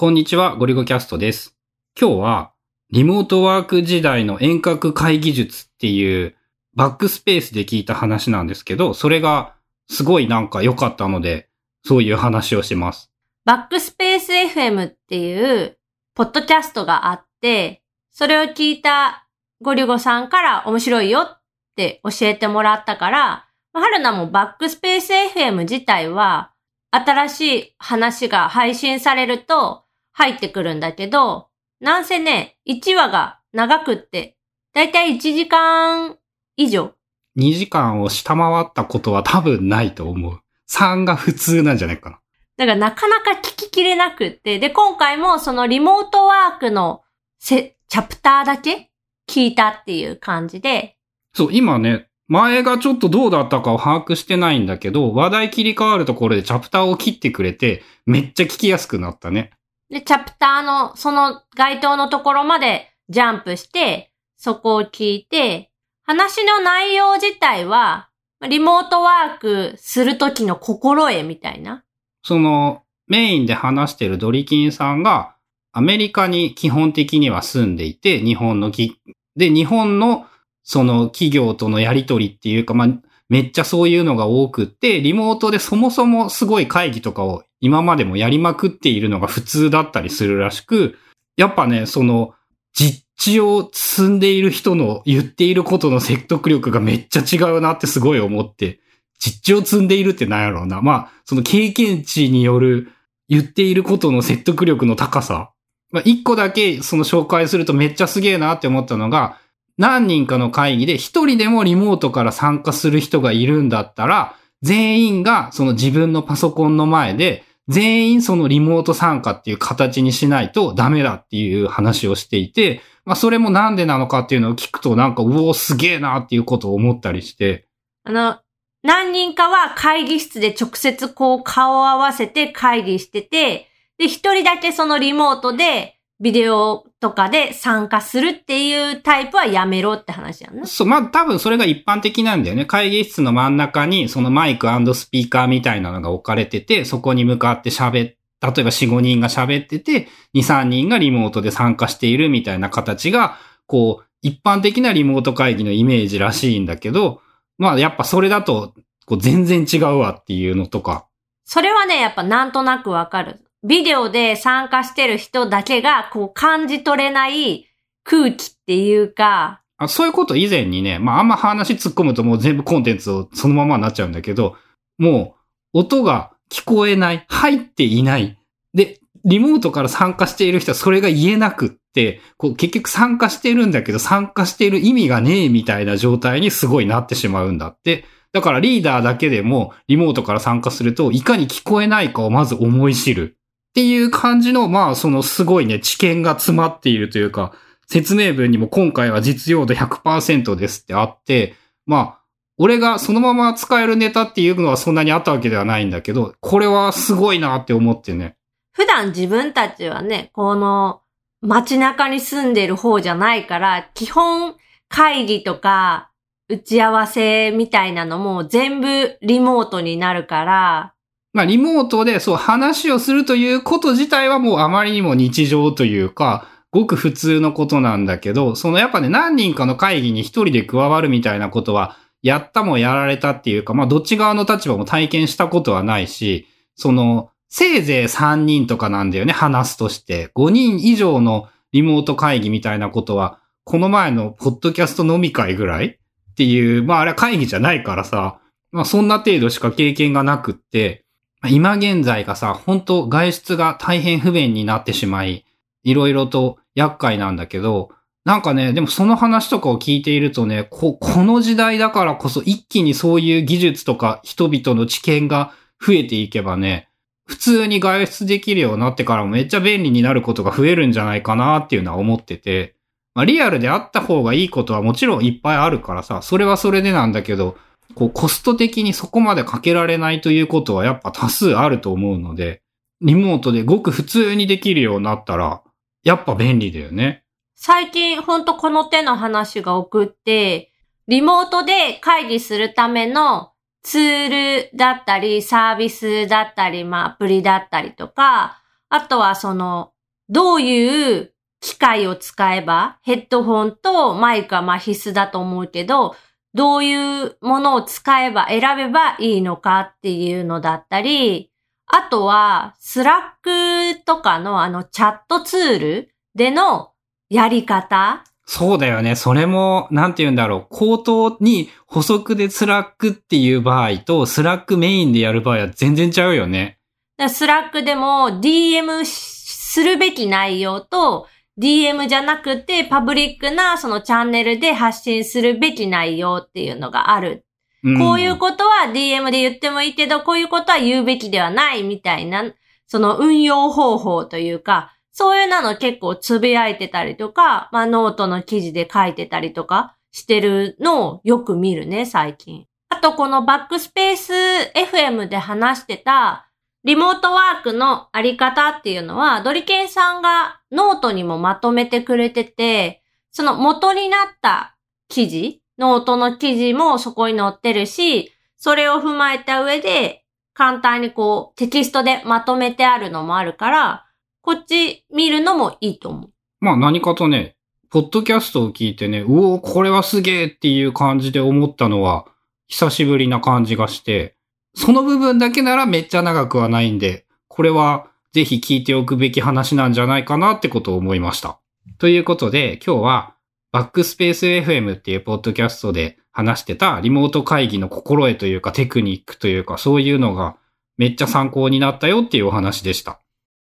こんにちは、ゴリゴキャストです。今日は、リモートワーク時代の遠隔会議術っていう、バックスペースで聞いた話なんですけど、それがすごいなんか良かったので、そういう話をします。バックスペース FM っていう、ポッドキャストがあって、それを聞いたゴリゴさんから面白いよって教えてもらったから、まあ春菜もバックスペース FM 自体は、新しい話が配信されると入ってくるんだけど、なんせね、1話が長くって、だいたい1時間以上。2時間を下回ったことは多分ないと思う。3が普通なんじゃないかな。だからなかなか聞ききれなくって。で、今回もそのリモートワークのせ、チャプターだけ聞いたっていう感じで、そう、今ね、前がちょっとどうだったかを把握してないんだけど、話題切り替わるところでチャプターを切ってくれて、めっちゃ聞きやすくなったね。で、チャプターのその該当のところまでジャンプして、そこを聞いて、話の内容自体は、リモートワークするときの心得みたいな。その、メインで話してるドリキンさんが、アメリカに基本的には住んでいて、日本のき、で、日本のその企業とのやりとりっていうか、まあ、めっちゃそういうのが多くって、リモートでそもそもすごい会議とかを今までもやりまくっているのが普通だったりするらしく、やっぱね、その、実地を積んでいる人の言っていることの説得力がめっちゃ違うなってすごい思って、実地を積んでいるって何やろうな。まあ、その経験値による言っていることの説得力の高さ。まあ、一個だけその紹介するとめっちゃすげえなって思ったのが、何人かの会議で一人でもリモートから参加する人がいるんだったら、全員がその自分のパソコンの前で、全員そのリモート参加っていう形にしないとダメだっていう話をしていて、まあそれもなんでなのかっていうのを聞くとなんか、うおすげえなっていうことを思ったりして、あの、何人かは会議室で直接こう顔を合わせて会議してて、で、一人だけそのリモートでビデオとかで参加するっていうタイプはやめろって話やんな。そう、まあ多分それが一般的なんだよね。会議室の真ん中にそのマイクスピーカーみたいなのが置かれてて、そこに向かって喋っ、例えば4、5人が喋ってて、2、3人がリモートで参加しているみたいな形が、こう、一般的なリモート会議のイメージらしいんだけど、まあやっぱそれだと、こう全然違うわっていうのとか。それはね、やっぱなんとなくわかる。ビデオで参加してる人だけがこう感じ取れない空気っていうか、あそういうこと以前にね、まああんま話突っ込むともう全部コンテンツをそのままになっちゃうんだけど、もう音が聞こえない、入っていない。で、リモートから参加している人はそれが言えなくって、こう結局参加してるんだけど参加している意味がねえみたいな状態にすごいなってしまうんだって。だからリーダーだけでもリモートから参加するといかに聞こえないかをまず思い知る。っていう感じの、まあそのすごいね、知見が詰まっているというか、説明文にも今回は実用度100%ですってあって、まあ、俺がそのまま使えるネタっていうのはそんなにあったわけではないんだけど、これはすごいなって思ってね。普段自分たちはね、この街中に住んでる方じゃないから、基本会議とか打ち合わせみたいなのも全部リモートになるから、まあ、リモートでそう話をするということ自体はもうあまりにも日常というか、ごく普通のことなんだけど、そのやっぱね、何人かの会議に一人で加わるみたいなことは、やったもやられたっていうか、まあ、どっち側の立場も体験したことはないし、その、せいぜい3人とかなんだよね、話すとして。5人以上のリモート会議みたいなことは、この前のポッドキャスト飲み会ぐらい？っていう、まああれは会議じゃないからさ、まあそんな程度しか経験がなくって、今現在がさ、本当外出が大変不便になってしまい、いろいろと厄介なんだけど、なんかね、でもその話とかを聞いているとね、こ、この時代だからこそ一気にそういう技術とか人々の知見が増えていけばね、普通に外出できるようになってからもめっちゃ便利になることが増えるんじゃないかなっていうのは思ってて、まあリアルであった方がいいことはもちろんいっぱいあるからさ、それはそれでなんだけど、こうコスト的にそこまでかけられないということはやっぱ多数あると思うので、リモートでごく普通にできるようになったら、やっぱ便利だよね。最近ほんとこの手の話が送って、リモートで会議するためのツールだったり、サービスだったり、まあアプリだったりとか、あとはその、どういう機械を使えば、ヘッドホンとマイクはまあ必須だと思うけど、どういうものを使えば、選べばいいのかっていうのだったり、あとは、 Slackとかのあのチャットツールでのやり方そうだよね。それも、なんて言うんだろう。口頭に補足で Slackっていう場合と、 Slackメインでやる場合は全然ちゃうよね。 Slackでも DM するべき内容と、DM じゃなくてパブリックなそのチャンネルで発信するべき内容っていうのがある。うんこういうことは DM で言ってもいいけど、こういうことは言うべきではないみたいな、その運用方法というか、そういうなの結構つぶやいてたりとか、まあノートの記事で書いてたりとかしてるのをよく見るね、最近。あとこのバックスペース FM で話してたリモートワークのあり方っていうのは、ドリケンさんがノートにもまとめてくれてて、その元になった記事、ノートの記事もそこに載ってるし、それを踏まえた上で、簡単にこうテキストでまとめてあるのもあるから、こっち見るのもいいと思う。まあ何かとね、ポッドキャストを聞いてね、うおこれはすげえっていう感じで思ったのは、久しぶりな感じがして、その部分だけならめっちゃ長くはないんで、これはぜひ聞いておくべき話なんじゃないかなってことを思いました。ということで、今日は、バックスペース FM っていうポッドキャストで話してたリモート会議の心得というかテクニックというかそういうのがめっちゃ参考になったよっていうお話でした。